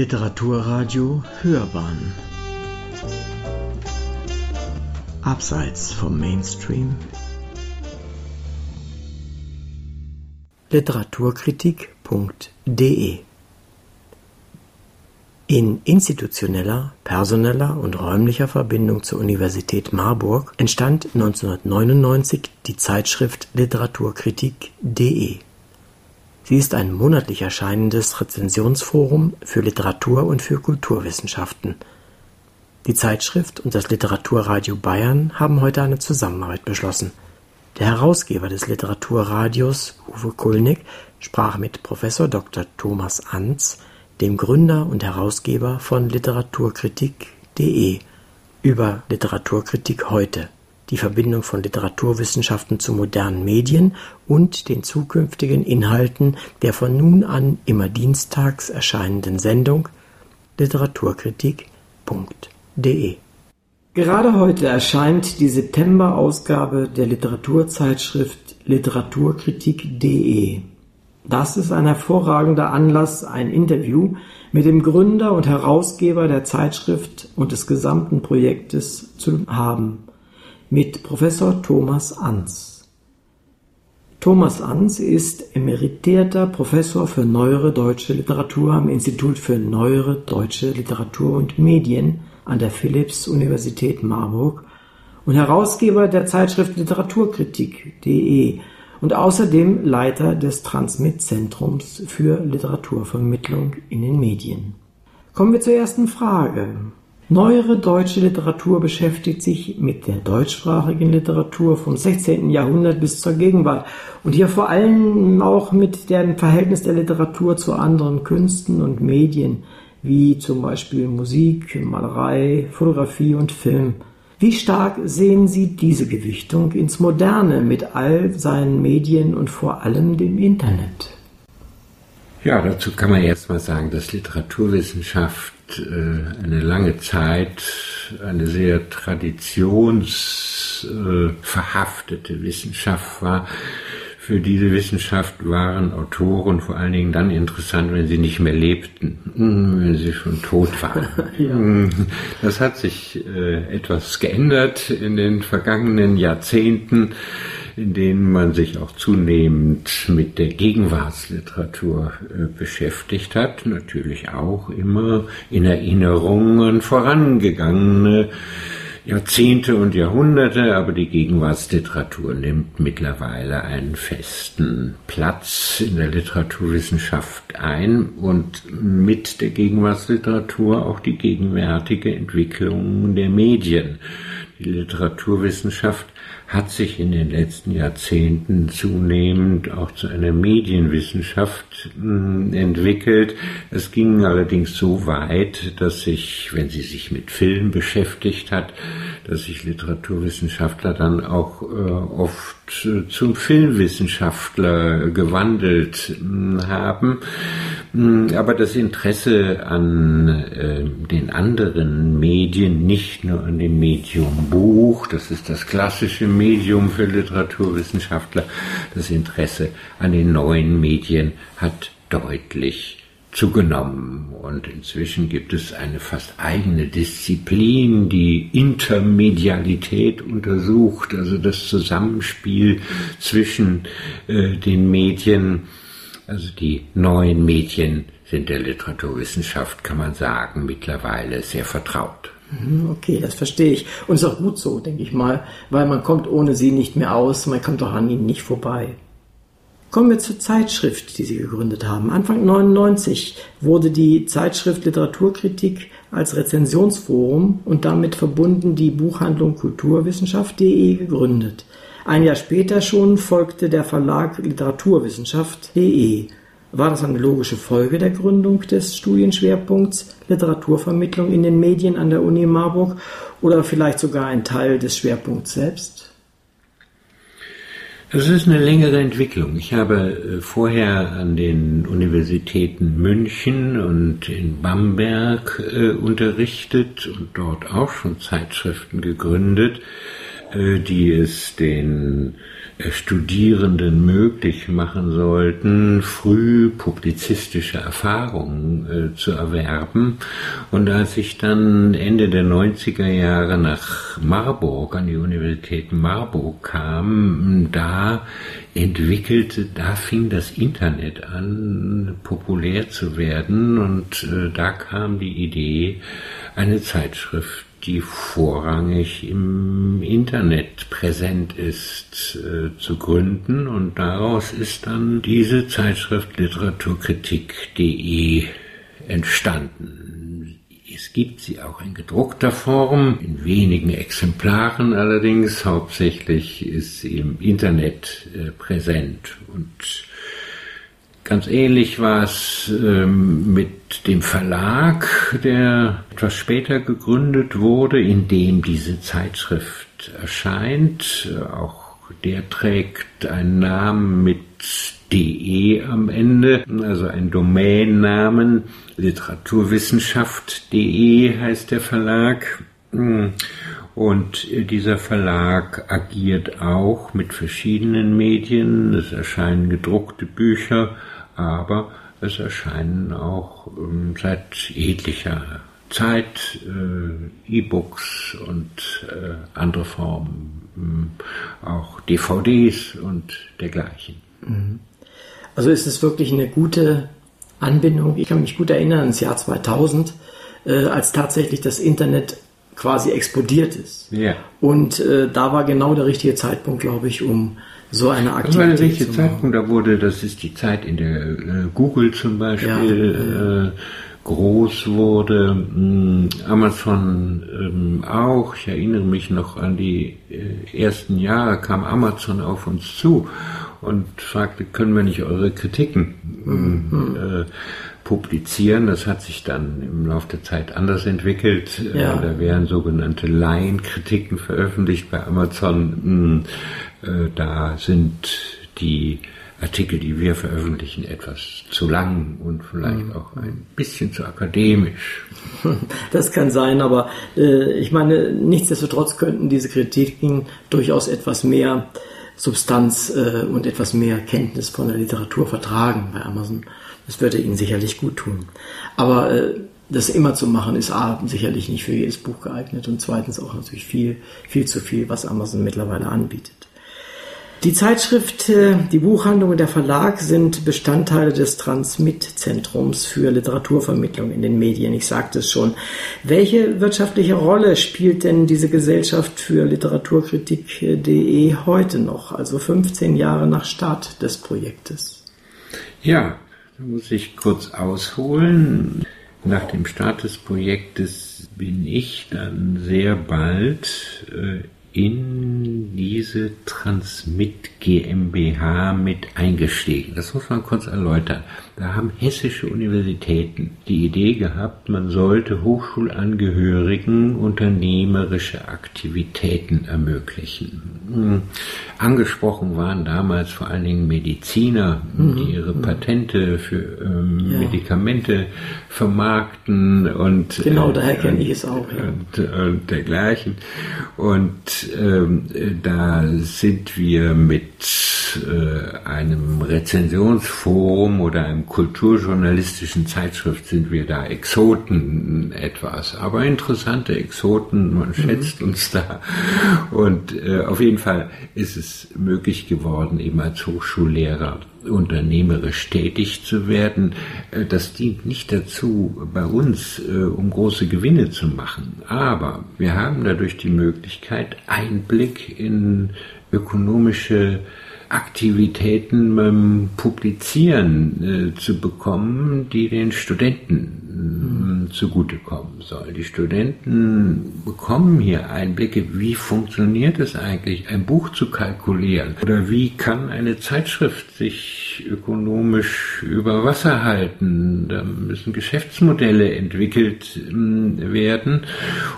Literaturradio Hörbahn. Abseits vom Mainstream. Literaturkritik.de in institutioneller, personeller und räumlicher Verbindung zur Universität Marburg entstand 1999 die Zeitschrift Literaturkritik.de. Sie ist ein monatlich erscheinendes Rezensionsforum für Literatur und für Kulturwissenschaften. Die Zeitschrift und das Literaturradio Bayern haben heute eine Zusammenarbeit beschlossen. Der Herausgeber des Literaturradios, Uwe Kulnig, sprach mit Professor Dr. Thomas Anz dem Gründer und Herausgeber von Literaturkritik.de, über Literaturkritik heute, die Verbindung von Literaturwissenschaften zu modernen Medien und den zukünftigen Inhalten der von nun an immer dienstags erscheinenden Sendung literaturkritik.de. Gerade heute erscheint die September-Ausgabe der Literaturzeitschrift Literaturkritik.de. Das ist ein hervorragender Anlass, ein Interview mit dem Gründer und Herausgeber der Zeitschrift und des gesamten Projektes zu haben, mit Professor Thomas Ans. Thomas Ans ist emeritierter Professor für neuere deutsche Literatur am Institut für neuere deutsche Literatur und Medien an der Philipps-Universität Marburg und Herausgeber der Zeitschrift Literaturkritik.de und außerdem Leiter des Transmit-Zentrums für Literaturvermittlung in den Medien. Kommen wir zur ersten Frage. Neuere deutsche Literatur beschäftigt sich mit der deutschsprachigen Literatur vom 16. Jahrhundert bis zur Gegenwart und hier vor allem auch mit dem Verhältnis der Literatur zu anderen Künsten und Medien, wie zum Beispiel Musik, Malerei, Fotografie und Film. Wie stark sehen Sie diese Gewichtung ins Moderne mit all seinen Medien und vor allem dem Internet? Ja, dazu kann man erst mal sagen, dass Literaturwissenschaft äh, eine lange Zeit eine sehr traditionsverhaftete äh, Wissenschaft war für diese Wissenschaft waren Autoren vor allen Dingen dann interessant, wenn sie nicht mehr lebten, hm, wenn sie schon tot waren. ja. Hm, das hat sich äh, etwas geändert in den vergangenen Jahrzehnten, in denen man sich auch zunehmend mit der Gegenwartsliteratur äh, beschäftigt hat, natürlich auch immer in Erinnerungen vorangegangene Jahrzehnte und Jahrhunderte, aber die Gegenwartsliteratur nimmt mittlerweile einen festen Platz in der Literaturwissenschaft ein und mit der Gegenwartsliteratur auch die gegenwärtige Entwicklung der Medien. Die Literaturwissenschaft hat sich in den letzten Jahrzehnten zunehmend auch zu einer Medienwissenschaft hm, entwickelt. Es ging allerdings so weit, dass sich, wenn sie sich mit Film beschäftigt hat, dass sich Literaturwissenschaftler dann auch äh, oft äh, zum Filmwissenschaftler gewandelt hm, haben. Hm, aber das Interesse an äh, den anderen Medien, nicht nur an dem Medium Buch, das ist das klassische Medium für Literaturwissenschaftler, das Interesse an den neuen Medien hat deutlich zugenommen. Und inzwischen gibt es eine fast eigene Disziplin, die Intermedialität untersucht, also das Zusammenspiel zwischen äh, den Medien, also die neuen Medien sind der Literaturwissenschaft, kann man sagen, mittlerweile sehr vertraut. Mhm, okay, das verstehe ich. Und ist auch gut so, denke ich mal, weil man kommt ohne sie nicht mehr aus, man kommt auch an ihnen nicht vorbei. Kommen wir zur Zeitschrift, die Sie gegründet haben. Anfang 99 wurde die Zeitschrift Literaturkritik als Rezensionsforum und damit verbunden die Buchhandlung Kulturwissenschaft.de gegründet. Ein Jahr später schon folgte der Verlag Literaturwissenschaft.de. War das eine logische Folge der Gründung des Studienschwerpunkts Literaturvermittlung in den Medien an der Uni Marburg oder vielleicht sogar ein Teil des Schwerpunkts selbst? Das ist eine längere Entwicklung. Ich habe äh, vorher an den Universitäten München und in Bamberg äh, unterrichtet und dort auch schon Zeitschriften gegründet, die es den Studierenden möglich machen sollten, früh publizistische Erfahrungen äh, zu erwerben. Und als ich dann Ende der 90er Jahre nach Marburg, an die Universität Marburg kam, da entwickelte, da fing das Internet an, populär zu werden und äh, da kam die Idee, eine Zeitschrift die vorrangig im Internet präsent ist, äh, zu gründen. Und daraus ist dann diese Zeitschrift literaturkritik.de entstanden. Es gibt sie auch in gedruckter Form, in wenigen Exemplaren allerdings. Hauptsächlich ist sie im Internet äh, präsent und Ganz ähnlich war es ähm, mit dem Verlag, der etwas später gegründet wurde, in dem diese Zeitschrift erscheint. Auch der trägt einen Namen mit de am Ende, also ein Domainnamen. Literaturwissenschaft.de heißt der Verlag. Und dieser Verlag agiert auch mit verschiedenen Medien. Es erscheinen gedruckte Bücher, aber es erscheinen auch ähm, seit etlicher Zeit äh, E-Books und äh, andere Formen, äh, auch DVDs und dergleichen. Mhm. Also ist es wirklich eine gute Anbindung. Ich kann mich gut erinnern ans Jahr 2000, äh, als tatsächlich das Internet quasi explodiert ist. Ja. Und äh, da war genau der richtige Zeitpunkt, glaube ich, um so eine Aktivität. Der richtige Zeitpunkt, da wurde, das ist die Zeit, in der äh, Google zum Beispiel ja, äh, groß wurde, mh, hm, Amazon ähm, auch. Ich erinnere mich noch an die äh, ersten Jahre, kam Amazon auf uns zu und fragte, können wir nicht eure Kritiken mhm. äh, publizieren. Das hat sich dann im Laufe der Zeit anders entwickelt. Äh, ja. Da werden sogenannte Laienkritiken veröffentlicht bei Amazon. Hm, äh, da sind die Artikel, die wir veröffentlichen, etwas zu lang und vielleicht mhm. auch ein bisschen zu akademisch. Das kann sein, aber äh, ich meine, nichtsdestotrotz könnten diese Kritiken durchaus etwas mehr Substanz äh, und etwas mehr Kenntnis von der Literatur vertragen bei Amazon. Das würde ihnen sicherlich gut tun. Aber äh, das immer zu machen, ist A, sicherlich nicht für jedes Buch geeignet und zweitens auch natürlich viel, viel zu viel, was Amazon mittlerweile anbietet. Die Zeitschrift, äh, die Buchhandlung und der Verlag sind Bestandteile des Transmit-Zentrums für Literaturvermittlung in den Medien. Ich sagte es schon. Welche wirtschaftliche Rolle spielt denn diese Gesellschaft für Literaturkritik.de heute noch, also 15 Jahre nach Start des Projektes? Ja, muss ich kurz ausholen. Nach dem Start des Projektes bin ich dann sehr bald äh, in diese Transmit GmbH mit eingestiegen. Das muss man kurz erläutern. Da haben hessische Universitäten die Idee gehabt, man sollte Hochschulangehörigen unternehmerische Aktivitäten ermöglichen. Hm. Angesprochen waren damals vor allen Dingen Mediziner, mhm. die ihre Patente für ähm, ja. Medikamente vermarkten und genau daher kenne ich es auch ja. und, und dergleichen. Und ähm, da sind wir mit äh, einem Rezensionsforum oder einem kulturjournalistischen Zeitschrift sind wir da Exoten etwas, aber interessante Exoten, man mhm. schätzt uns da. Und äh, auf jeden Fall ist es möglich geworden, eben als Hochschullehrer unternehmerisch tätig zu werden. Äh, das dient nicht dazu, bei uns äh, um große Gewinne zu machen, aber wir haben dadurch die Möglichkeit, Einblick in ökonomische Aktivitäten beim Publizieren äh, zu bekommen, die den Studenten zugutekommen soll. Die Studenten bekommen hier Einblicke, wie funktioniert es eigentlich, ein Buch zu kalkulieren oder wie kann eine Zeitschrift sich ökonomisch über Wasser halten. Da müssen Geschäftsmodelle entwickelt ähm, werden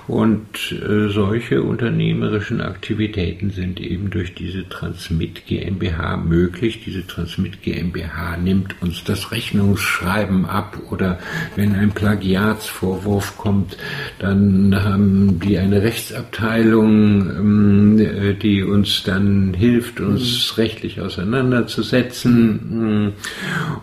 und äh, solche unternehmerischen Aktivitäten sind eben durch diese Transmit GmbH möglich. Diese Transmit GmbH nimmt uns das Rechnungsschreiben ab oder wenn ein Plagiatsvorwurf kommt, dann haben die eine Rechtsabteilung, ähm, äh, die uns dann hilft, uns mhm. rechtlich auseinanderzusetzen.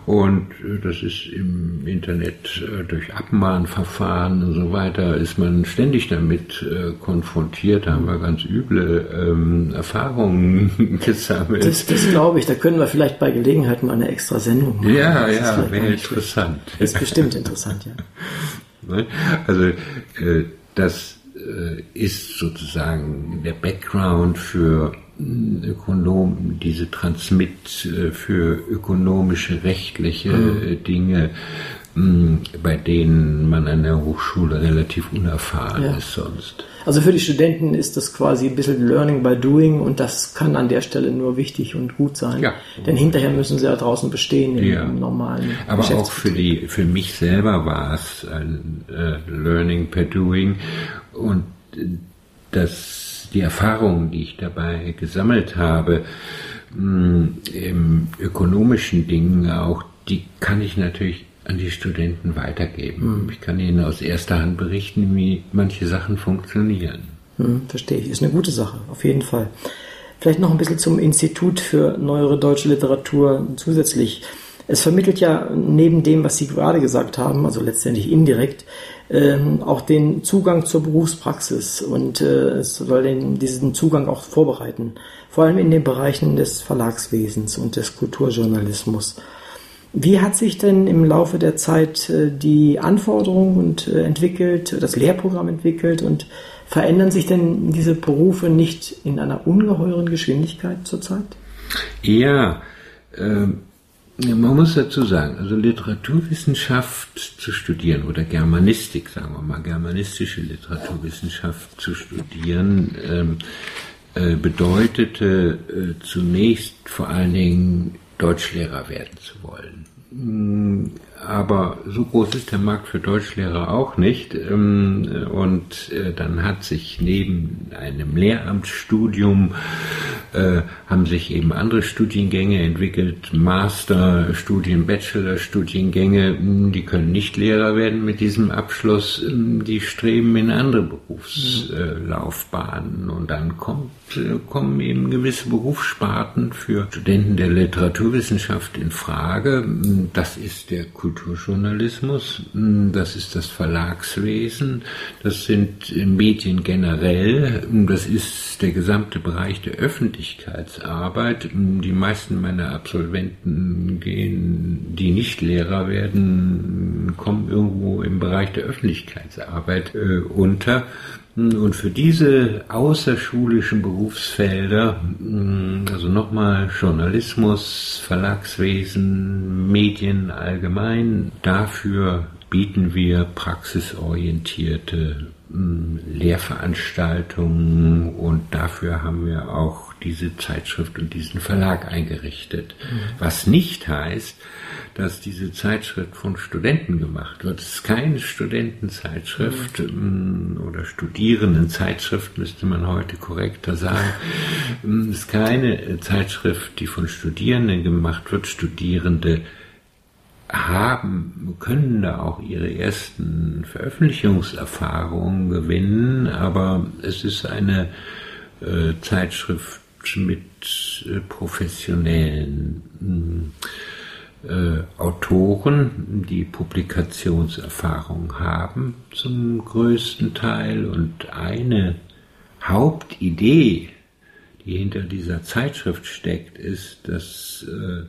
Und das ist im Internet äh, durch Abmahnverfahren und so weiter, ist man ständig damit äh, konfrontiert. Da haben wir ganz üble ähm, Erfahrungen gesammelt. Das, das glaube ich. Da können wir vielleicht bei Gelegenheit mal eine extra Sendung machen. Ja, ja, wäre interessant. Ist bestimmt interessant, ja. Ne? Also äh, das äh, ist sozusagen der Background für Ökonom, diese Transmit äh, für ökonomische, rechtliche mhm. Dinge, bei denen man an der Hochschule relativ unerfahren ja. ist sonst. Also für die Studenten ist das quasi ein bisschen Learning by Doing und das kann an der Stelle nur wichtig und gut sein. Ja. Denn hinterher müssen sie ja draußen bestehen im, ja. normalen Aber auch für die, für mich selber war es ein äh, Learning by Doing und das die Erfahrungen, die ich dabei gesammelt habe, mh, im ökonomischen Dingen auch, die kann ich natürlich an die Studenten weitergeben. Mhm. Ich kann ihnen aus erster Hand berichten, wie manche Sachen funktionieren. Mhm, verstehe ich. Ist eine gute Sache, auf jeden Fall. Vielleicht noch ein bisschen zum Institut für neuere deutsche Literatur zusätzlich. Es vermittelt ja neben dem, was Sie gerade gesagt haben, also letztendlich indirekt, ähm, auch den Zugang zur Berufspraxis und äh, es soll den, diesen Zugang auch vorbereiten, vor allem in den Bereichen des Verlagswesens und des Kulturjournalismus. Wie hat sich denn im Laufe der Zeit äh, die Anforderung und äh, entwickelt, das Lehrprogramm entwickelt und verändern sich denn diese Berufe nicht in einer ungeheuren Geschwindigkeit zurzeit? Ja, ähm man muss dazu sagen, also Literaturwissenschaft zu studieren oder Germanistik, sagen wir mal, germanistische Literaturwissenschaft zu studieren, ähm, äh, bedeutete äh, zunächst vor allen Dingen Deutschlehrer werden zu wollen. Aber so groß ist der Markt für Deutschlehrer auch nicht. Ähm, und äh, dann hat sich neben einem Lehramtsstudium äh, haben sich eben andere Studiengänge entwickelt, Masterstudien, Bachelorstudiengänge, mm, die können nicht Lehrer werden mit diesem Abschluss, mm, die streben in andere Berufslaufbahnen und dann kommt, äh, kommen eben gewisse Berufssparten für Studenten der Literaturwissenschaft in Frage. Das ist der Kultur Kulturjournalismus, hm, das ist das Verlagswesen, das sind Medien generell, hm, das ist der gesamte Bereich der Öffentlichkeitsarbeit. Hm, die meisten meiner Absolventen gehen, die nicht Lehrer werden, kommen irgendwo im Bereich der Öffentlichkeitsarbeit äh, unter. Und für diese außerschulischen Berufsfelder, mm, also nochmal Journalismus, Verlagswesen, Medien allgemein, dafür bieten wir praxisorientierte mm, Lehrveranstaltungen und dafür haben wir auch diese Zeitschrift und diesen Verlag eingerichtet. Was nicht heißt, dass diese Zeitschrift von Studenten gemacht wird. Es ist keine Studentenzeitschrift mhm. oder Studierendenzeitschrift, müsste man heute korrekter sagen. Mm, es ist keine Zeitschrift, die von Studierenden gemacht wird. Studierende haben, können da auch ihre ersten Veröffentlichungserfahrungen gewinnen, aber es ist eine äh, Zeitschrift mit äh, professionellen äh, Autoren, die Publikationserfahrung haben zum größten Teil. Und eine Hauptidee, die hinter dieser Zeitschrift steckt, ist, dass äh,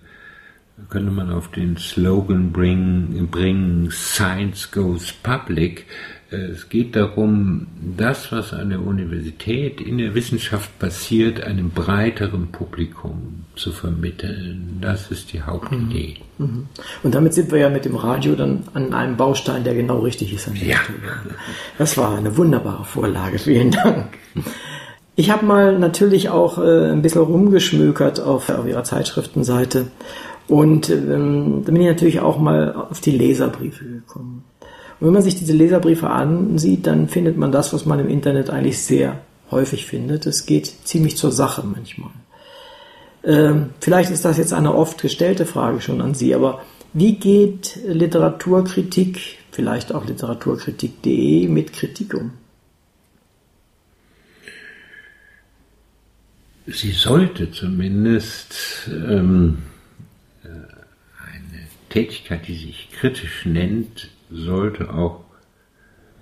könnte man auf den Slogan bringen, bringen Science Goes Public, es geht darum, das, was an der Universität in der Wissenschaft passiert, einem breiteren Publikum zu vermitteln. Das ist die Hauptidee. Mhm. Mhm. Und damit sind wir ja mit dem Radio dann an einem Baustein, der genau richtig ist. ja. Das war eine wunderbare Vorlage. Vielen Dank. Ich habe mal natürlich auch äh, ein bisschen rumgeschmökert auf, auf Ihrer Zeitschriftenseite Und ähm, da bin ich natürlich auch mal auf die Leserbriefe gekommen. Und wenn man sich diese Leserbriefe ansieht, dann findet man das, was man im Internet eigentlich sehr häufig findet. Es geht ziemlich zur Sache manchmal. Ähm, vielleicht ist das jetzt eine oft gestellte Frage schon an Sie, aber wie geht Literaturkritik, vielleicht auch literaturkritik.de, mit Kritik um? Sie sollte zumindest ähm, äh, eine Tätigkeit, die sich kritisch nennt, sollte auch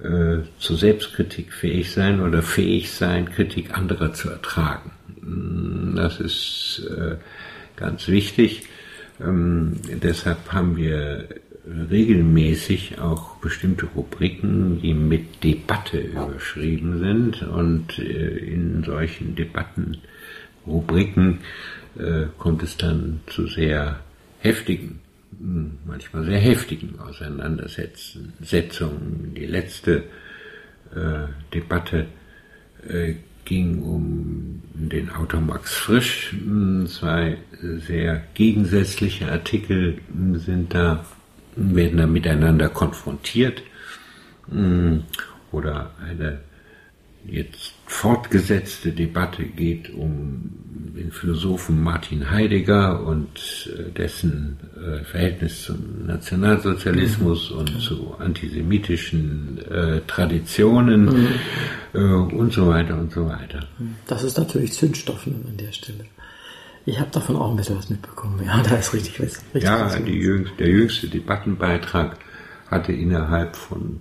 äh, zur Selbstkritik fähig sein oder fähig sein, Kritik anderer zu ertragen. Mm, das ist äh, ganz wichtig. Ähm, deshalb haben wir regelmäßig auch bestimmte Rubriken, die mit Debatte überschrieben sind und äh, in solchen Debattenrubriken äh, kommt es dann zu sehr heftigen, manchmal sehr heftigen Auseinandersetzungen. Die letzte äh, Debatte äh, ging um den Autor Max Frisch. Zwei sehr gegensätzliche Artikel sind da, werden da miteinander konfrontiert. Oder eine jetzt fortgesetzte Debatte geht um den Philosophen Martin Heidegger und äh, dessen äh, Verhältnis zum Nationalsozialismus mhm. und zu antisemitischen äh, Traditionen mhm. äh, und so weiter und so weiter. Das ist natürlich Zündstoff an der Stelle. Ich habe davon auch ein bisschen was mitbekommen. Ja, da ist richtig was. Richtig ja, was jüngste, der jüngste Debattenbeitrag hatte innerhalb von,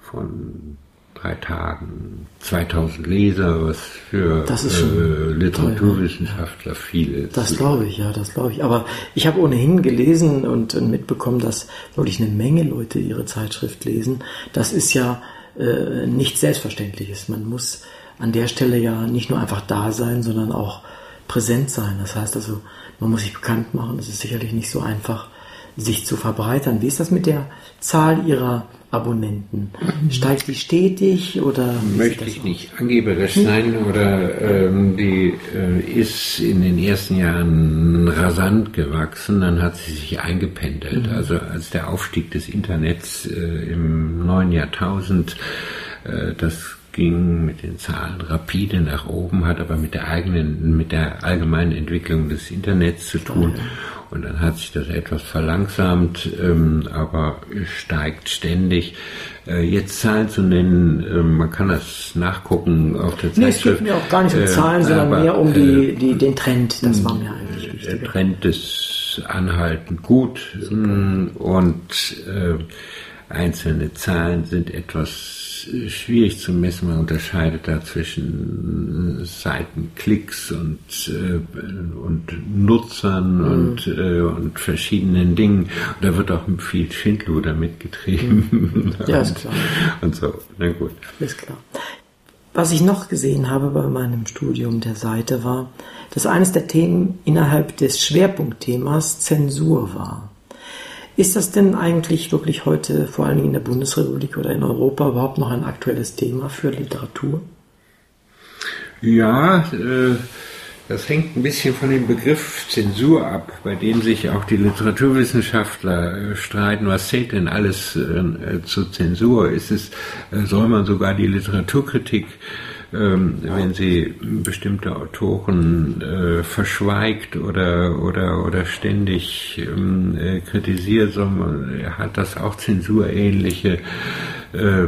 von drei Tagen 2000 Leser, was für äh, Literaturwissenschaftler toll, viel ist. Das glaube ich, ja, das glaube ich. Aber ich habe ohnehin gelesen und, und, mitbekommen, dass wirklich eine Menge Leute ihre Zeitschrift lesen. Das ist ja äh, nicht selbstverständliches. Man muss an der Stelle ja nicht nur einfach da sein, sondern auch präsent sein. Das heißt also, man muss sich bekannt machen. Das ist sicherlich nicht so einfach, sich zu verbreitern. Wie ist das mit der Zahl Ihrer Abonnenten? Steigt die stetig oder? Möchte ich nicht angeberisch sein oder ähm, die äh, ist in den ersten Jahren rasant gewachsen, dann hat sie sich eingependelt. Mhm. Also als der Aufstieg des Internets äh, im neuen Jahrtausend, äh, das ging mit den Zahlen rapide nach oben, hat aber mit der eigenen, mit der allgemeinen Entwicklung des Internets zu tun. Und dann hat sich das etwas verlangsamt, ähm, aber steigt ständig. Äh, jetzt Zahlen zu nennen, äh, man kann das nachgucken auf der nee, Zeitschrift. Es geht mir auch gar nicht um äh, Zahlen, sondern aber, mehr um die, äh, die, den Trend. Das war mir eigentlich wichtig. Der Trend ist anhaltend gut Super. und äh, einzelne Zahlen sind etwas schwierig zu messen. Man unterscheidet da zwischen Seitenklicks und, äh, und Nutzern mhm. und, äh, und verschiedenen Dingen. Und da wird auch viel Schindluder mitgetrieben. Mhm. Ja, ist klar. Und so, na gut. Ist klar. Was ich noch gesehen habe bei meinem Studium der Seite war, dass eines der Themen innerhalb des Schwerpunktthemas Zensur war. Ist das denn eigentlich wirklich heute, vor allem in der Bundesrepublik oder in Europa, überhaupt noch ein aktuelles Thema für Literatur? Ja, äh, das hängt ein bisschen von dem Begriff Zensur ab, bei dem sich auch die Literaturwissenschaftler äh, streiten. Was zählt denn alles äh, zur Zensur? Ist es, soll man sogar die Literaturkritik ähm, wenn sie bestimmte Autoren äh, verschweigt oder, oder, oder ständig ähm, äh, kritisiert, sondern hat das auch zensurähnliche äh,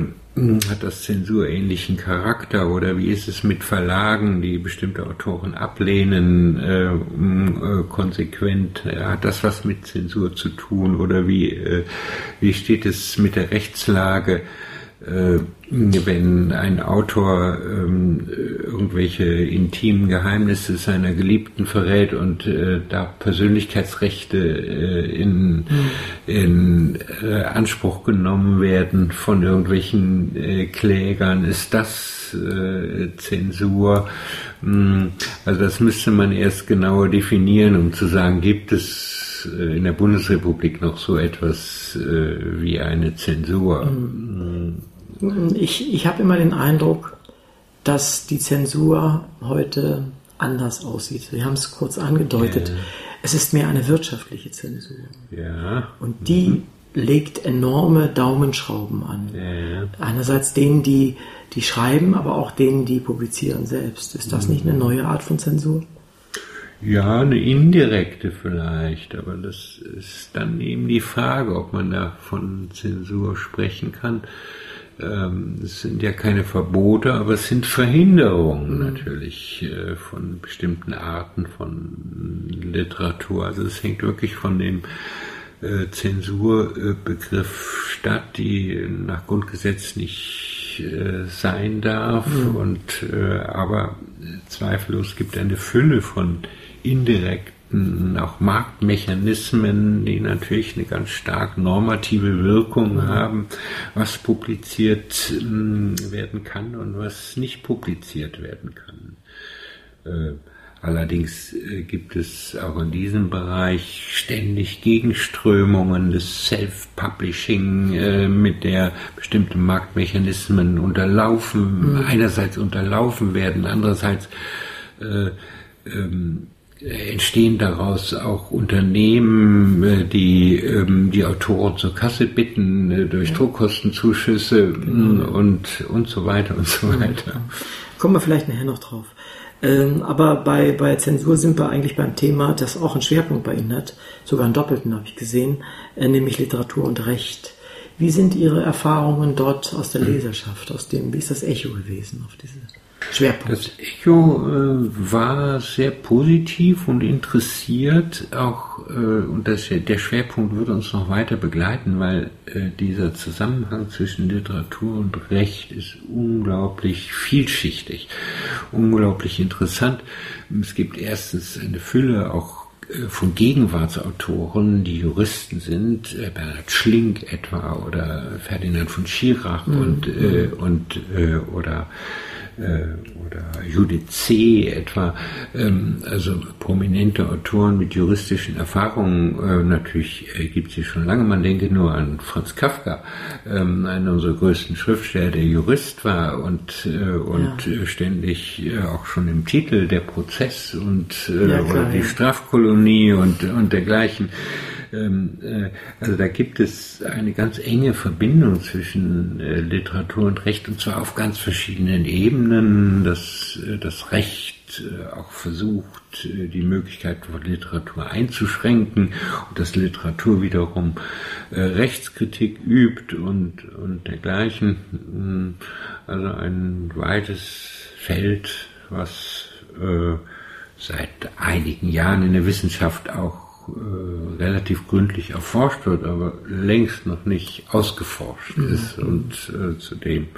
hat das zensurähnlichen Charakter oder wie ist es mit Verlagen, die bestimmte Autoren ablehnen, äh, äh, konsequent? Hat das was mit Zensur zu tun oder wie, äh, wie steht es mit der Rechtslage? Äh, wenn ein Autor ähm, irgendwelche intimen Geheimnisse seiner Geliebten verrät und äh, da Persönlichkeitsrechte äh, in, in äh, Anspruch genommen werden von irgendwelchen äh, Klägern, ist das äh, Zensur? Hm, also das müsste man erst genauer definieren, um zu sagen, gibt es äh, in der Bundesrepublik noch so etwas wie eine Zensur? Mhm. Ich, ich habe immer den Eindruck, dass die Zensur heute anders aussieht. Sie haben es kurz angedeutet. Es ist mehr eine wirtschaftliche Zensur. Ja. Und die mhm. legt enorme Daumenschrauben an. Ja. Einerseits denen, die, die schreiben, aber auch denen, die publizieren selbst. Ist das mhm. nicht eine neue Art von Zensur? Ja, eine indirekte vielleicht, aber das ist dann eben die Frage, ob man da von Zensur sprechen kann. Ähm, es sind ja keine Verbote, aber es sind Verhinderungen mhm. natürlich äh, von bestimmten Arten von Literatur. Also es hängt wirklich von dem äh, Zensurbegriff statt, die nach Grundgesetz nicht äh, sein darf. Mhm. Und aber zweifellos gibt eine Fülle von indirekten auch Marktmechanismen, die natürlich eine ganz stark normative Wirkung mhm. haben, was publiziert äh, werden kann und was nicht publiziert werden kann. Äh, allerdings äh, gibt es auch in diesem Bereich ständig Gegenströmungen des Self-Publishing, äh, mit der bestimmte Marktmechanismen unterlaufen, mhm. einerseits unterlaufen werden, andererseits äh, ähm, entstehen daraus auch Unternehmen, äh, die ähm, die Autoren zur Kasse bitten äh, durch Druckkostenzuschüsse genau. und, und so weiter und so weiter. Kommen wir vielleicht nachher noch drauf. Ähm, aber bei, bei Zensur sind wir eigentlich beim Thema, das auch einen Schwerpunkt bei Ihnen hat, sogar einen doppelten habe ich gesehen, äh, nämlich Literatur und Recht. Wie sind Ihre Erfahrungen dort aus der Leserschaft, aus dem, wie ist das Echo gewesen auf diese Schwerpunkt. Das Echo äh, war sehr positiv und interessiert, auch äh, und das, der Schwerpunkt würde uns noch weiter begleiten, weil äh, dieser Zusammenhang zwischen Literatur und Recht ist unglaublich vielschichtig, unglaublich interessant. Es gibt erstens eine Fülle auch äh, von Gegenwartsautoren, die Juristen sind, äh, Bernhard Schlink etwa oder Ferdinand von Schirach mhm. und, äh, und oder oder Judith C. etwa, ähm, also prominente Autoren mit juristischen Erfahrungen, äh, natürlich äh, gibt sie schon lange, man denke nur an Franz Kafka, ähm, einer unserer größten Schriftsteller, der Jurist war und, und ja. ständig auch schon im Titel der Prozess und ja, oder die. Strafkolonie und, und dergleichen äh, also da gibt es eine ganz enge Verbindung zwischen äh, Literatur und Recht und zwar auf ganz verschiedenen Ebenen. Das, äh, das Recht auch versucht, die Möglichkeit von Literatur einzuschränken und dass Literatur wiederum Rechtskritik übt und, und dergleichen. Hm, also ein weites Feld, was seit einigen Jahren in der Wissenschaft auch äh, relativ gründlich erforscht wird, aber längst noch nicht ausgeforscht mhm. ist und äh, zudem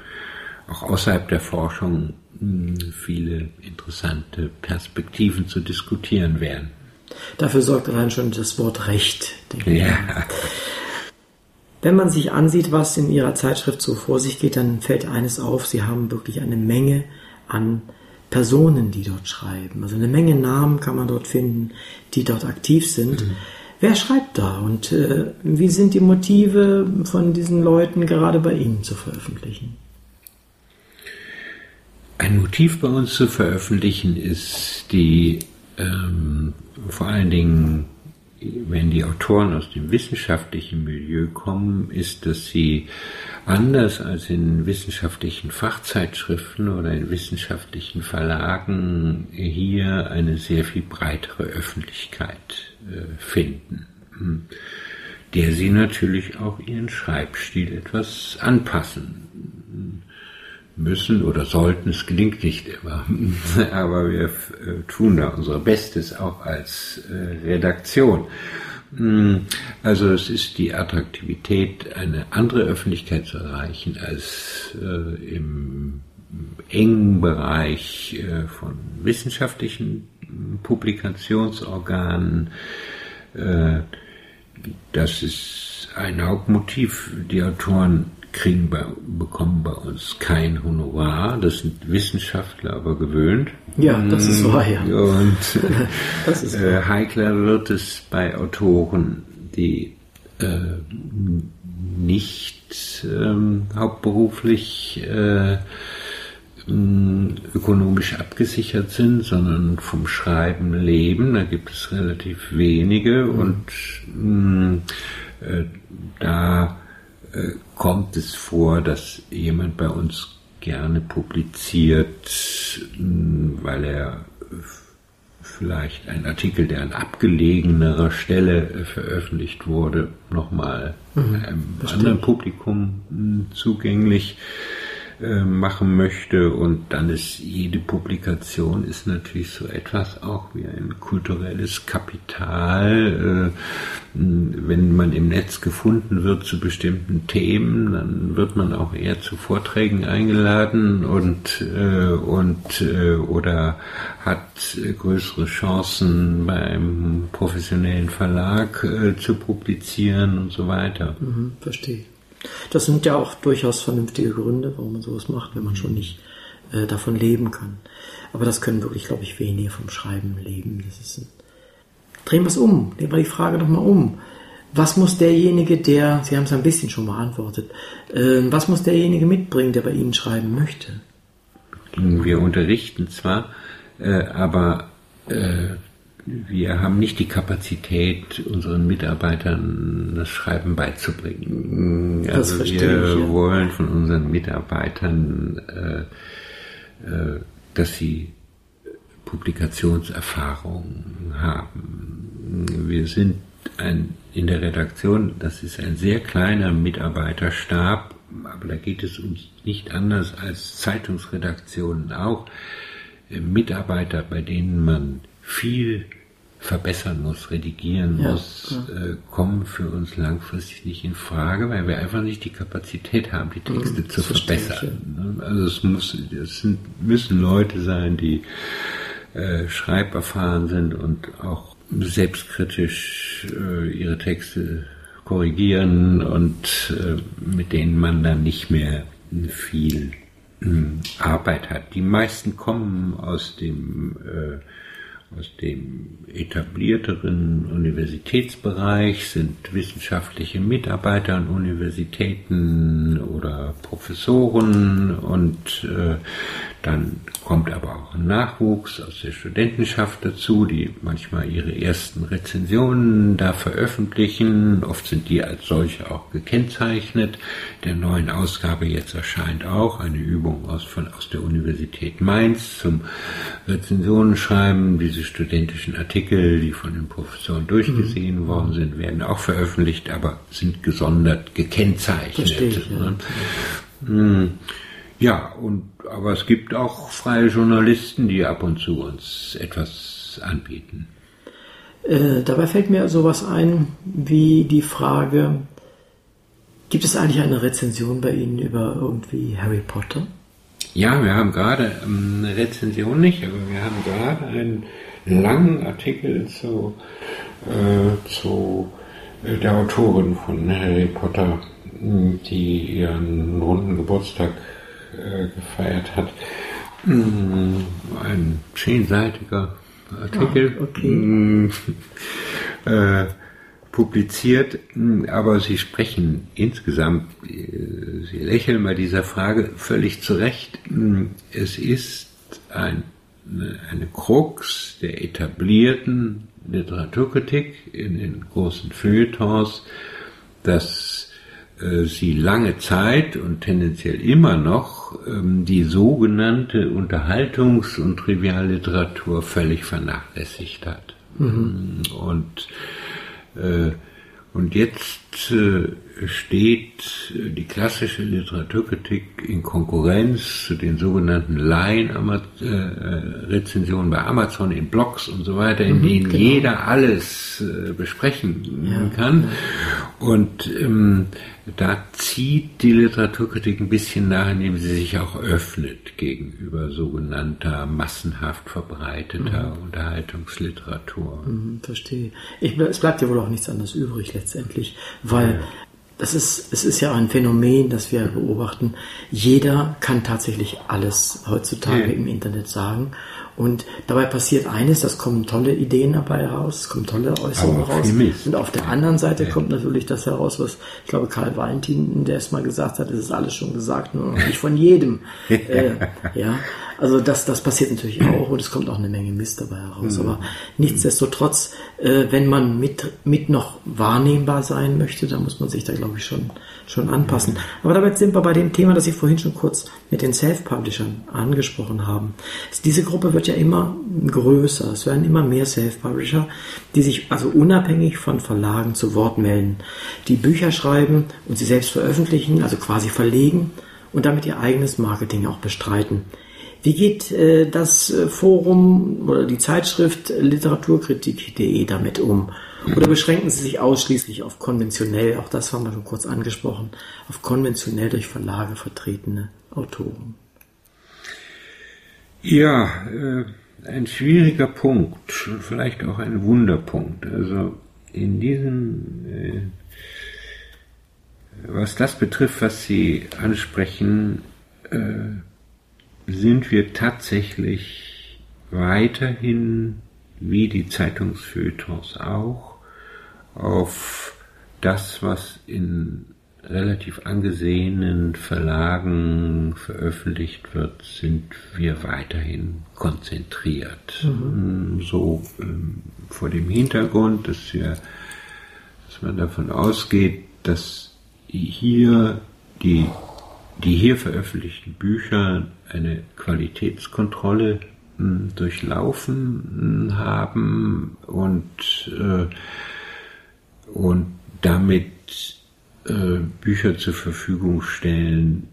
auch außerhalb der Forschung mh, hm, viele interessante Perspektiven zu diskutieren wären. Dafür sorgt allein schon das Wort Recht. Ja. Wenn man sich ansieht, was in Ihrer Zeitschrift so vor sich geht, dann fällt eines auf, Sie haben wirklich eine Menge an Personen, die dort schreiben. Also eine Menge Namen kann man dort finden, die dort aktiv sind. Mhm. Wer schreibt da und äh, wie sind die Motive von diesen Leuten gerade bei Ihnen zu veröffentlichen? Ein Motiv bei uns zu veröffentlichen ist die ähm, vor allen Dingen, wenn die Autoren aus dem wissenschaftlichen Milieu kommen, ist, dass sie anders als in wissenschaftlichen Fachzeitschriften oder in wissenschaftlichen Verlagen hier eine sehr viel breitere Öffentlichkeit äh, finden, hm. der sie natürlich auch ihren Schreibstil etwas anpassen müssen oder sollten. Es gelingt nicht immer, aber wir äh, tun da unser Bestes auch als äh, Redaktion. Hm, also es ist die Attraktivität, eine andere Öffentlichkeit zu erreichen als äh, im engen Bereich von wissenschaftlichen Publikationsorganen. Äh, das ist ein Hauptmotiv. Die Autoren kriegen bei, bekommen bei uns kein Honorar. Das sind Wissenschaftler aber gewöhnt. Ja, das ist wahr, ja. Und ist äh, heikler wird es bei Autoren, die äh, nicht ähm, hauptberuflich äh, ökonomisch abgesichert sind, sondern vom Schreiben leben. Da gibt es relativ wenige mhm. und äh, da äh, kommt es vor, dass jemand bei uns gerne publiziert, weil er vielleicht ein Artikel, der an abgelegenerer Stelle äh, veröffentlicht wurde, nochmal mhm, einem anderen Publikum zugänglich? äh, machen möchte und dann ist jede Publikation ist natürlich so etwas auch wie ein kulturelles Kapital. Äh, wenn man im Netz gefunden wird zu bestimmten Themen, dann wird man auch eher zu Vorträgen eingeladen und äh, und oder hat größere Chancen beim professionellen Verlag zu publizieren und so weiter. Mhm, verstehe. Das sind ja auch durchaus vernünftige Gründe, warum man sowas macht, wenn man schon nicht äh, davon leben kann. Aber das können wirklich, glaube ich, wenige vom Schreiben leben. Das ist ein Drehen wir es um, drehen wir die Frage nochmal um. Was muss derjenige, der, Sie haben es ein bisschen schon beantwortet, äh, was muss derjenige mitbringen, der bei Ihnen schreiben möchte? Wir unterrichten zwar, äh, aber äh, wir haben nicht die Kapazität, unseren Mitarbeitern das Schreiben beizubringen. Das also wir ich, ja. wollen von unseren Mitarbeitern, äh, äh, dass sie Publikationserfahrung haben. Wir sind ein, in der Redaktion, das ist ein sehr kleiner Mitarbeiterstab, aber da geht es uns nicht anders als Zeitungsredaktionen auch. Mitarbeiter, bei denen man viel verbessern muss, redigieren ja, muss, ja. Äh, kommen für uns langfristig nicht in Frage, weil wir einfach nicht die Kapazität haben, die Texte mhm, zu verbessern. Ne? Also es muss, es sind, müssen Leute sein, die äh, schreiberfahren sind und auch selbstkritisch äh, ihre Texte korrigieren und äh, mit denen man dann nicht mehr viel äh, Arbeit hat. Die meisten kommen aus dem äh, aus dem etablierteren Universitätsbereich sind wissenschaftliche Mitarbeiter an Universitäten oder Professoren und äh, dann kommt aber auch ein Nachwuchs aus der Studentenschaft dazu, die manchmal ihre ersten Rezensionen da veröffentlichen. Oft sind die als solche auch gekennzeichnet. Der neuen Ausgabe jetzt erscheint auch eine Übung aus, von, aus der Universität Mainz zum Rezensionen Diese studentischen Artikel, die von den Professoren durchgesehen mhm. worden sind, werden auch veröffentlicht, aber sind gesondert gekennzeichnet. Verstehe ich, ja. Hm. Ja, und, aber es gibt auch freie Journalisten, die ab und zu uns etwas anbieten. Äh, dabei fällt mir sowas ein wie die Frage, gibt es eigentlich eine Rezension bei Ihnen über irgendwie Harry Potter? Ja, wir haben gerade ähm, eine Rezension nicht, aber wir haben gerade einen langen Artikel zu, äh, zu äh, der Autorin von Harry Potter, die ihren runden Geburtstag äh, gefeiert hat. Mm, ein zehnseitiger Artikel. Ah, okay. Mm, äh, publiziert, mm, aber Sie sprechen insgesamt, äh, Sie lächeln bei dieser Frage völlig zurecht. Es ist ein, eine Krux der etablierten Literaturkritik in den großen Feuilletons, dass sie lange Zeit und tendenziell immer noch ähm, die sogenannte Unterhaltungs- und Trivialliteratur völlig vernachlässigt hat. Mhm. Und, äh, und jetzt äh, steht die klassische Literaturkritik in Konkurrenz zu den sogenannten Line-Rezensionen bei Amazon in Blogs und so weiter, in mhm, denen genau. jeder alles äh, besprechen ja, kann. Ja. Und ähm, da zieht die Literaturkritik ein bisschen nach, indem sie sich auch öffnet gegenüber sogenannter massenhaft verbreiteter mhm. Unterhaltungsliteratur. Mhm, verstehe. Ich, es bleibt ja wohl auch nichts anderes übrig letztendlich, weil das ist, es ist ja ein Phänomen, das wir beobachten. Jeder kann tatsächlich alles heutzutage ja. im Internet sagen Und dabei passiert eines, das kommen tolle Ideen dabei heraus, es kommen tolle Äußerungen raus. Und auf der anderen Seite ja. kommt natürlich das heraus, was ich glaube Karl Valentin, der es mal gesagt hat, es ist alles schon gesagt, nur nicht von jedem. äh, ja, also das, das passiert natürlich auch und es kommt auch eine Menge Mist dabei heraus. Mhm. Aber nichtsdestotrotz, äh, wenn man mit, mit noch wahrnehmbar sein möchte, dann muss man sich da, glaube ich, schon, schon anpassen. Mhm. Aber damit sind wir bei dem Thema, das Sie vorhin schon kurz mit den Self-Publishern angesprochen haben. Diese Gruppe wird ja immer größer. Es werden immer mehr Self-Publisher, die sich also unabhängig von Verlagen zu Wort melden, die Bücher schreiben und sie selbst veröffentlichen, also quasi verlegen und damit ihr eigenes Marketing auch bestreiten. Wie geht äh, das äh, Forum oder die Zeitschrift literaturkritik.de damit um? Oder beschränken Sie sich ausschließlich auf konventionell, auch das haben wir schon kurz angesprochen, auf konventionell durch Verlage vertretene Autoren? Ja, äh, ein schwieriger Punkt, vielleicht auch ein Wunderpunkt. Also in diesem, äh, was das betrifft, was Sie ansprechen, äh, sind wir tatsächlich weiterhin, wie die Zeitungsfeuilletons auch, auf das, was in relativ angesehenen Verlagen veröffentlicht wird, sind wir weiterhin konzentriert. Mhm. So ähm, vor dem Hintergrund, dass wir, dass man davon ausgeht, dass hier die die hier veröffentlichten Bücher eine Qualitätskontrolle hm, durchlaufen hm, haben und, äh, und damit äh, Bücher zur Verfügung stellen,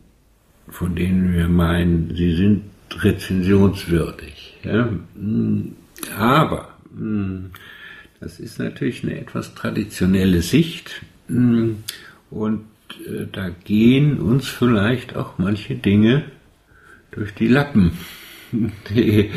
von denen wir meinen, sie sind rezensionswürdig. Ja? Hm, aber das ist natürlich eine etwas traditionelle Sicht und äh, da gehen uns vielleicht auch manche Dinge durch die Lappen. Die,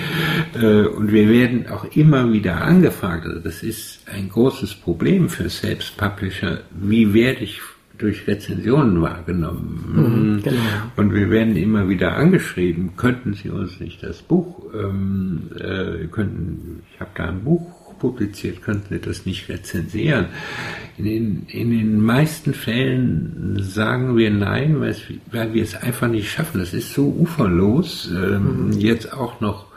äh, und wir werden auch immer wieder angefragt. Also das ist ein großes Problem für Selbstpublisher. Wie werde ich durch Rezensionen wahrgenommen? Mhm, genau. Und wir werden immer wieder angeschrieben, könnten Sie uns nicht das Buch, ähm, äh, könnten, ich habe da ein Buch publiziert, könnten Sie das nicht rezensieren. In den, in den meisten Fällen sagen wir nein, weil, es, weil wir es einfach nicht schaffen. Das ist so uferlos, ähm, mhm. jetzt auch noch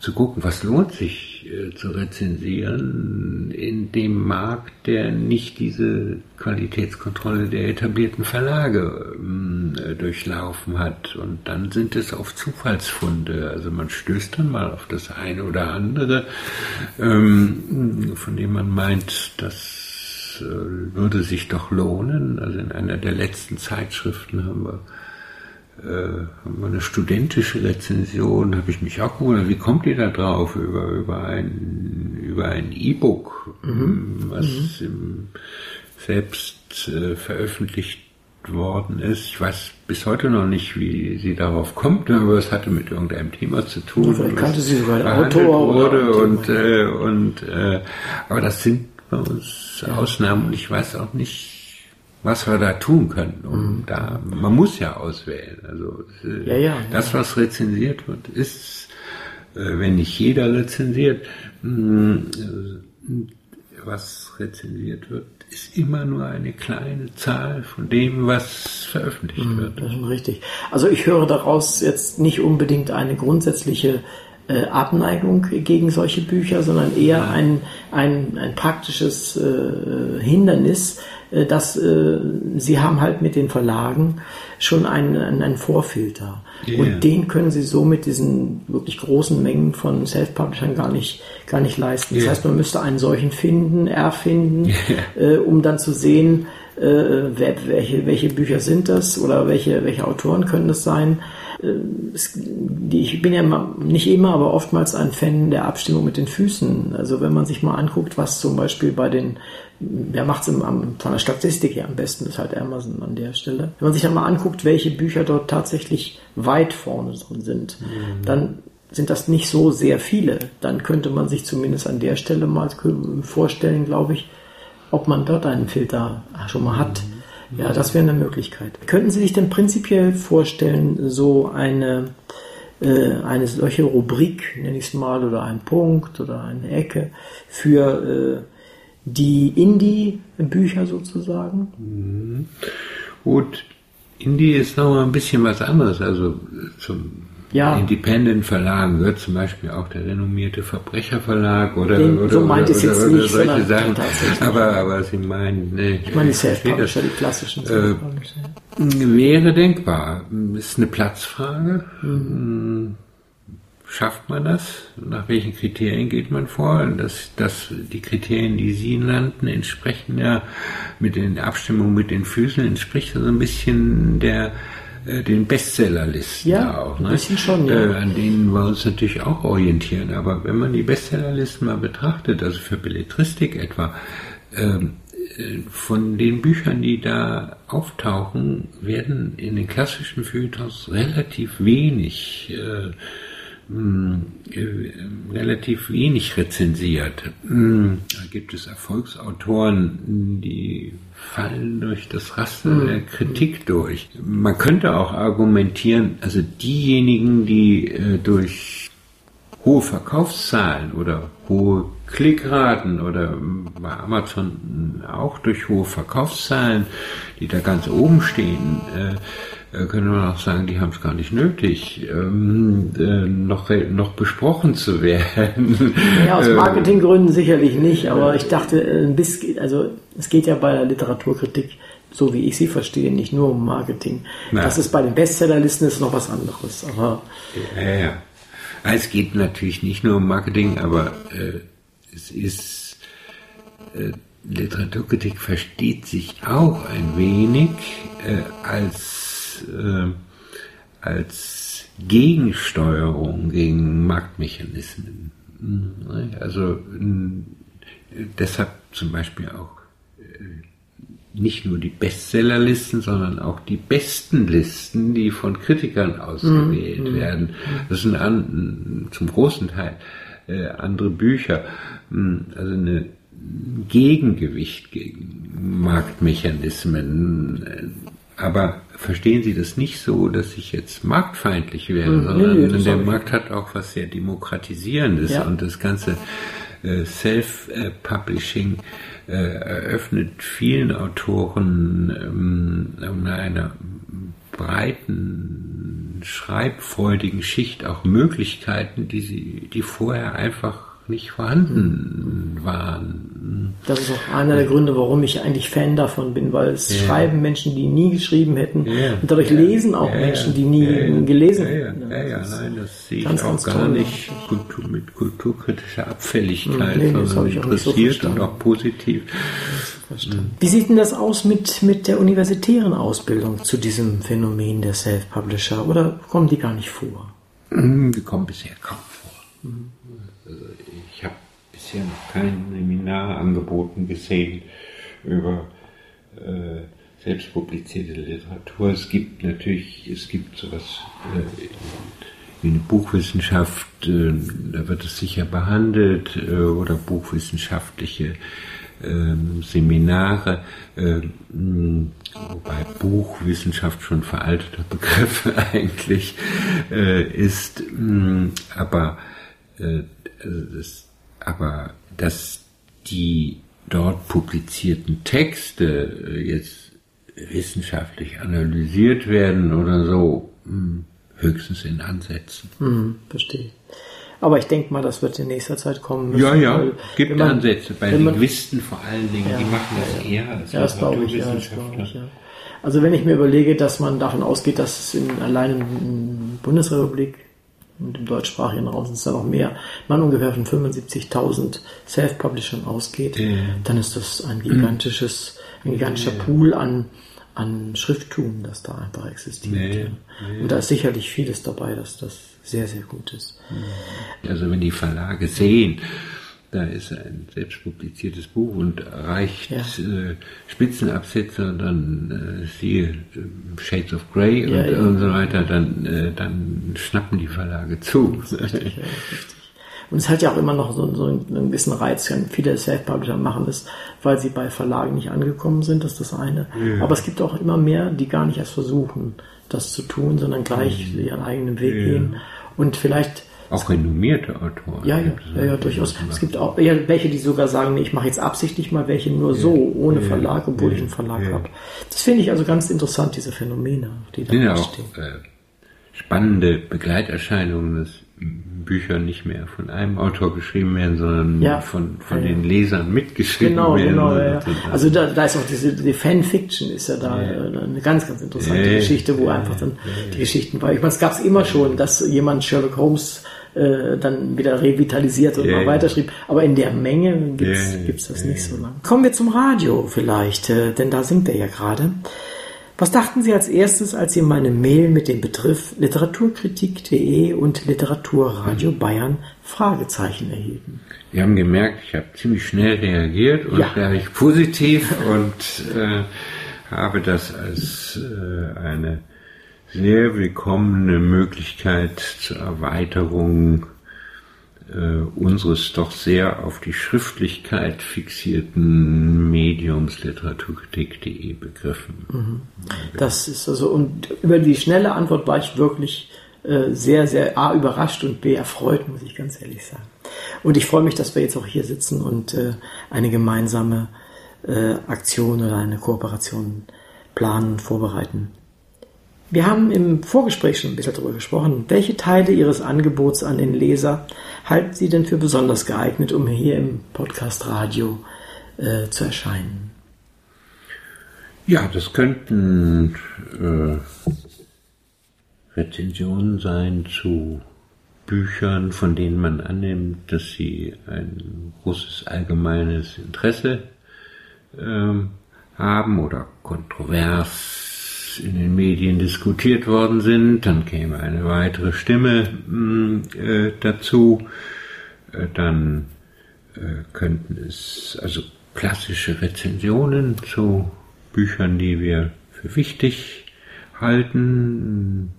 zu gucken, was lohnt sich äh, zu rezensieren in dem Markt, der nicht diese Qualitätskontrolle der etablierten Verlage ähm, äh, durchlaufen hat. Und dann sind es oft Zufallsfunde. Also man stößt dann mal auf das eine oder andere, ähm, von dem man meint, das äh, würde sich doch lohnen. Also in einer der letzten Zeitschriften haben wir äh, eine studentische Rezension, habe ich mich auch gewundert, wie kommt ihr da drauf über, über ein über ein E-Book, mhm. was mhm. Im, selbst äh, veröffentlicht worden ist. Ich weiß bis heute noch nicht, wie sie darauf kommt, aber es hatte mit irgendeinem Thema zu tun. Vielleicht kannte sie sogar Autor wurde und, äh, und äh, aber das sind bei uns ja. Ausnahmen und ich weiß auch nicht, was wir da tun können. Und mhm. da, man muss ja auswählen. Also ja, ja, das, was rezensiert wird, ist, äh, wenn nicht jeder rezensiert, mm, äh, was rezensiert wird, ist immer nur eine kleine Zahl von dem, was veröffentlicht mhm, wird. Richtig. Also ich höre daraus jetzt nicht unbedingt eine grundsätzliche äh, Abneigung gegen solche Bücher, sondern eher ein, ein, ein praktisches äh, Hindernis, äh, dass äh, sie haben halt mit den Verlagen schon einen, einen Vorfilter. Yeah. Und den können sie so mit diesen wirklich großen Mengen von Self-Publishern gar nicht, gar nicht leisten. Das yeah. heißt, man müsste einen solchen finden, erfinden, yeah. äh, um dann zu sehen, äh, wer, welche, welche Bücher sind das oder welche, welche Autoren können das sein. Äh, ich bin ja nicht immer, aber oftmals ein Fan der Abstimmung mit den Füßen. Also wenn man sich mal anguckt, was zum Beispiel bei den wer macht es von der Statistik her am besten, ist halt Amazon an der Stelle. Wenn man sich dann mal anguckt, welche Bücher dort tatsächlich weit vorne drin sind, mhm. dann sind das nicht so sehr viele. Dann könnte man sich zumindest an der Stelle mal vorstellen, glaube ich, ob man dort einen Filter schon mal hat. Ja, das wäre eine Möglichkeit. Könnten Sie sich denn prinzipiell vorstellen, so eine äh, eine solche Rubrik, nenne ich es mal, oder ein Punkt oder eine Ecke für äh, die Indie-Bücher sozusagen? Mhm. Gut, Indie ist nochmal ein bisschen was anderes. Also zum ja. Independent Verlagen gehört zum Beispiel auch der renommierte Verbrecherverlag oder, Den, oder, so meint oder, es jetzt oder, nicht, solche Sachen. Aber, aber Sie meinen, nee. Ich meine, Self-Publisher, die klassischen äh, Wäre denkbar. Ist eine Platzfrage. Mhm. Schafft man das? Nach welchen Kriterien geht man vor? Das, das, die Kriterien, die Sie nannten, entsprechen ja mit den Abstimmungen mit den Füßen, entspricht so ein bisschen der den Bestsellerlisten ja, auch. Ne? Ein bisschen schon, ja. Äh, an denen wir uns natürlich auch orientieren. Aber wenn man die Bestsellerlisten mal betrachtet, also für Belletristik etwa, ähm, äh, von den Büchern, die da auftauchen, werden in den klassischen Feuilletons relativ wenig äh, mh, äh, relativ wenig rezensiert. Mh, da gibt es Erfolgsautoren, die fallen durch das Raster mhm. der Kritik durch. Man könnte auch argumentieren, also diejenigen, die äh, durch hohe Verkaufszahlen oder hohe Klickraten oder bei Amazon auch durch hohe Verkaufszahlen, die da ganz oben stehen, äh, äh, können wir auch sagen, die haben es gar nicht nötig, ähm, äh, noch, noch besprochen zu werden. Ja, aus ähm, Marketinggründen sicherlich nicht, aber ich dachte, äh, ein bisschen, also es geht ja bei der Literaturkritik, so wie ich sie verstehe, nicht nur um Marketing. Na. Das ist bei den Bestsellerlisten ist noch was anderes. Aber ja, ja. Es geht natürlich nicht nur um Marketing, aber äh, es ist äh, Literaturkritik versteht sich auch ein wenig äh, als äh, als Gegensteuerung gegen Marktmechanismen. Also deshalb zum Beispiel auch äh, nicht nur die Bestsellerlisten, sondern auch die besten Listen, die von Kritikern ausgewählt mhm. werden. Das sind an, zum großen Teil äh, andere Bücher. Hm, also eine Gegengewicht gegen Marktmechanismen. Aber verstehen Sie das nicht so, dass ich jetzt marktfeindlich wäre, mhm, sondern nee, der Markt hat auch was sehr Demokratisierendes ja. und das ganze äh, Self-Publishing äh, eröffnet vielen Autoren ähm, einer breiten, schreibfreudigen Schicht auch Möglichkeiten, die sie, die vorher einfach nicht vorhanden waren. Das ist auch einer der Gründe, warum ich eigentlich Fan davon bin, weil es ja. schreiben Menschen, die nie geschrieben hätten ja. und dadurch lesen auch Menschen, die nie gelesen hätten. Ja, ja, nein, das sehe ganz, ich auch gar nicht Kultur, mit kulturkritischer Abfälligkeit, nee, sondern interessiert so und auch positiv. Wie sieht denn das aus mit, mit der universitären Ausbildung zu diesem Phänomen der Self-Publisher oder kommen die gar nicht vor? Die kommen bisher kaum vor. Mhm bisher noch kein Seminar angeboten gesehen über äh, selbst publizierte Literatur. Es gibt natürlich, es gibt sowas äh, wie eine Buchwissenschaft, äh, da wird es sicher behandelt, äh, oder buchwissenschaftliche ähm, Seminare, ähm, wobei Buchwissenschaft schon veralteter Begriff eigentlich äh, ist, aber äh, also das aber dass die dort publizierten Texte äh, jetzt wissenschaftlich analysiert werden oder so, hm, höchstens in Ansätzen. Hm, verstehe. Aber ich denke mal, das wird in nächster Zeit kommen müssen. Ja, ja, gibt man, Ansätze. Bei Linguisten vor allen Dingen, ja, die machen das ja, eher als ja, das glaube ich, ja, das glaube ich, ja. Also wenn ich mir überlege, dass man davon ausgeht, dass es in, allein in der Bundesrepublik und im deutschsprachigen Raum sind es dann noch mehr, man ungefähr von 75.000 Self-Publishern ausgeht, ja. dann ist das ein gigantisches, ein gigantischer ja. Pool an, an Schrifttum, das da einfach existiert. Ja. Und da ist sicherlich vieles dabei, dass das sehr, sehr gut ist. Also wenn die Verlage sehen, da ist ein selbst publiziertes Buch und reicht ja. äh, Spitzenabsätze und dann äh, siehe äh, Shades of Grey und, ja, ja. und so weiter, dann, äh, dann schnappen die Verlage zu. Richtig, und es hat ja auch immer noch so, so einen gewissen Reiz. Viele Self-Publisher machen das, weil sie bei Verlagen nicht angekommen sind, das ist das eine. Aber es gibt auch immer mehr, die gar nicht erst versuchen, das zu tun, sondern gleich ihren eigenen Weg gehen Und vielleicht auch renommierte Autoren. Ja, ja, ja, ja, durchaus. Es gibt auch ja, welche, die sogar sagen, nee, ich mache jetzt absichtlich mal welche nur so, ohne Verlag, obwohl ich einen Verlag habe. Das finde ich also ganz interessant, diese Phänomene, die da sind auch äh, spannende Begleiterscheinungen, dass Bücher nicht mehr von einem Autor geschrieben werden, sondern Ja. von, von Ja, ja. den Lesern mitgeschrieben Genau, werden. genau. Ja, ja. Also da, da ist auch diese die Fanfiction ist ja da äh, eine ganz, ganz interessante Ja, ja. Geschichte, wo Ja, einfach dann ja, ja. die Geschichten war. Ich meine, es gab es immer schon, dass jemand Sherlock Holmes äh, dann wieder revitalisiert und Ja, mal weiterschrieb. Aber in der Menge gibt's gibt's das nicht so lange. Kommen wir zum Radio vielleicht, äh, denn da singt er ja gerade. Was dachten Sie als erstes, als Sie meine Mail mit dem Betreff literaturkritik.de und Literaturradio Bayern Fragezeichen erhielten? Wir haben gemerkt, ich habe ziemlich schnell reagiert und Ja. gleich positiv und äh, habe das als äh, eine sehr willkommene Möglichkeit zur Erweiterung äh, unseres doch sehr auf die Schriftlichkeit fixierten Mediums literaturkritik.de begriffen. Das ist also, und über die schnelle Antwort war ich wirklich äh, sehr, sehr A, überrascht und B, erfreut, muss ich ganz ehrlich sagen. Und ich freue mich, dass wir jetzt auch hier sitzen und äh, eine gemeinsame äh, Aktion oder eine Kooperation planen vorbereiten. Wir haben im Vorgespräch schon ein bisschen darüber gesprochen. Welche Teile Ihres Angebots an den Leser halten Sie denn für besonders geeignet, um hier im Podcast Radio äh, zu erscheinen? Ja, das könnten äh, Rezensionen sein zu Büchern, von denen man annimmt, dass sie ein großes allgemeines Interesse ähm, haben oder kontrovers in den Medien diskutiert worden sind. Dann käme eine weitere Stimme mh, äh, dazu. Äh, dann äh, könnten es also klassische Rezensionen zu Büchern, die wir für wichtig halten,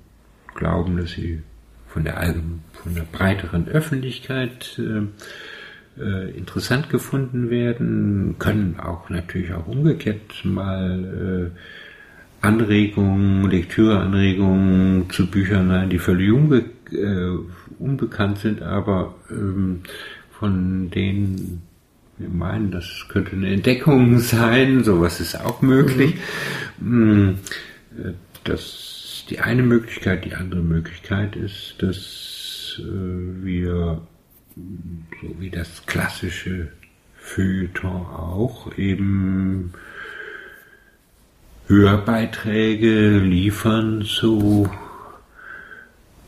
glauben, dass sie von der von der breiteren Öffentlichkeit äh, äh, interessant gefunden werden, können auch natürlich auch umgekehrt mal äh, Anregungen, Lektüreanregungen zu Büchern sein, die völlig unbe äh, unbekannt sind, aber ähm, von denen wir meinen, das könnte eine Entdeckung sein, sowas ist auch möglich. Mm, äh, Das ist die eine Möglichkeit, die andere Möglichkeit ist, dass äh, wir, so wie das klassische Feuilleton auch, eben Hörbeiträge liefern zu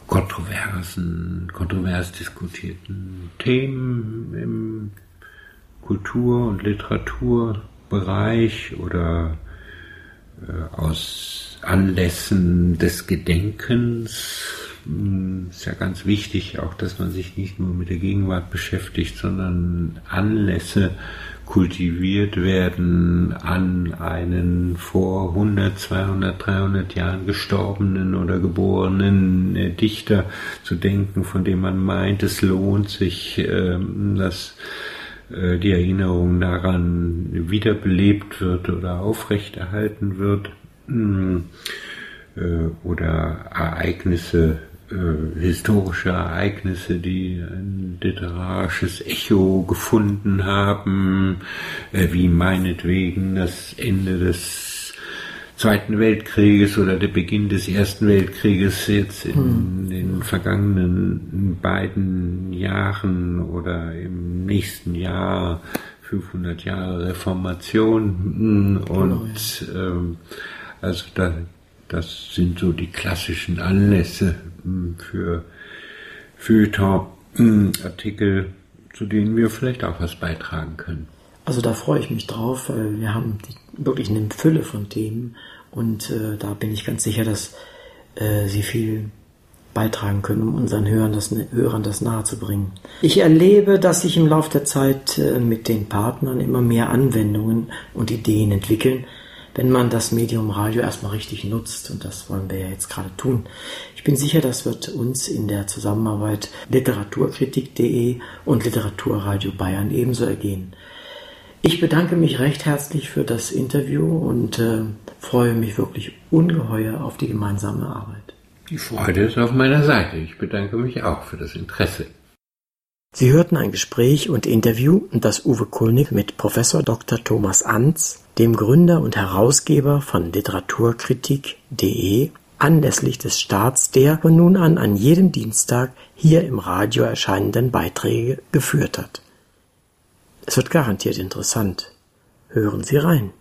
kontroversen, kontrovers diskutierten Themen im Kultur- und Literaturbereich oder äh, aus Anlässen des Gedenkens. Hm, Ist ja ganz wichtig, auch dass man sich nicht nur mit der Gegenwart beschäftigt, sondern Anlässe kultiviert werden an einen vor 100, 200, 300 Jahren gestorbenen oder geborenen äh, Dichter zu denken, von dem man meint, es lohnt sich, ähm, dass äh, die Erinnerung daran wiederbelebt wird oder aufrechterhalten wird Mm, äh, oder Ereignisse, äh, historische Ereignisse, die ein literarisches Echo gefunden haben, äh, wie meinetwegen das Ende des Zweiten Weltkrieges oder der Beginn des Ersten Weltkrieges jetzt in den vergangenen beiden Jahren oder im nächsten Jahr 500 Jahre Reformation. Mm, und ähm, also da, das sind so die klassischen Anlässe mm, für Feuilleton-Artikel, zu denen wir vielleicht auch was beitragen können. Also da freue ich mich drauf, wir haben die, wirklich eine Fülle von Themen und äh, da bin ich ganz sicher, dass äh, sie viel beitragen können, um unseren Hörern das, Hörern das nahezubringen. Ich erlebe, dass sich im Laufe der Zeit äh, mit den Partnern immer mehr Anwendungen und Ideen entwickeln, wenn man das Medium Radio erstmal richtig nutzt. Und das wollen wir ja jetzt gerade tun. Ich bin sicher, das wird uns in der Zusammenarbeit literaturkritik.de und Literaturradio Bayern ebenso ergehen. Ich bedanke mich recht herzlich für das Interview und äh, freue mich wirklich ungeheuer auf die gemeinsame Arbeit. Die Freude ist auf meiner Seite. Ich bedanke mich auch für das Interesse. Sie hörten ein Gespräch und Interview, das Uwe Kulnig mit Professor Dr. Thomas Anz, dem Gründer und Herausgeber von Literaturkritik.de, anlässlich des Starts der von nun an an jedem Dienstag hier im Radio erscheinenden Beiträge geführt hat. Es wird garantiert interessant. Hören Sie rein.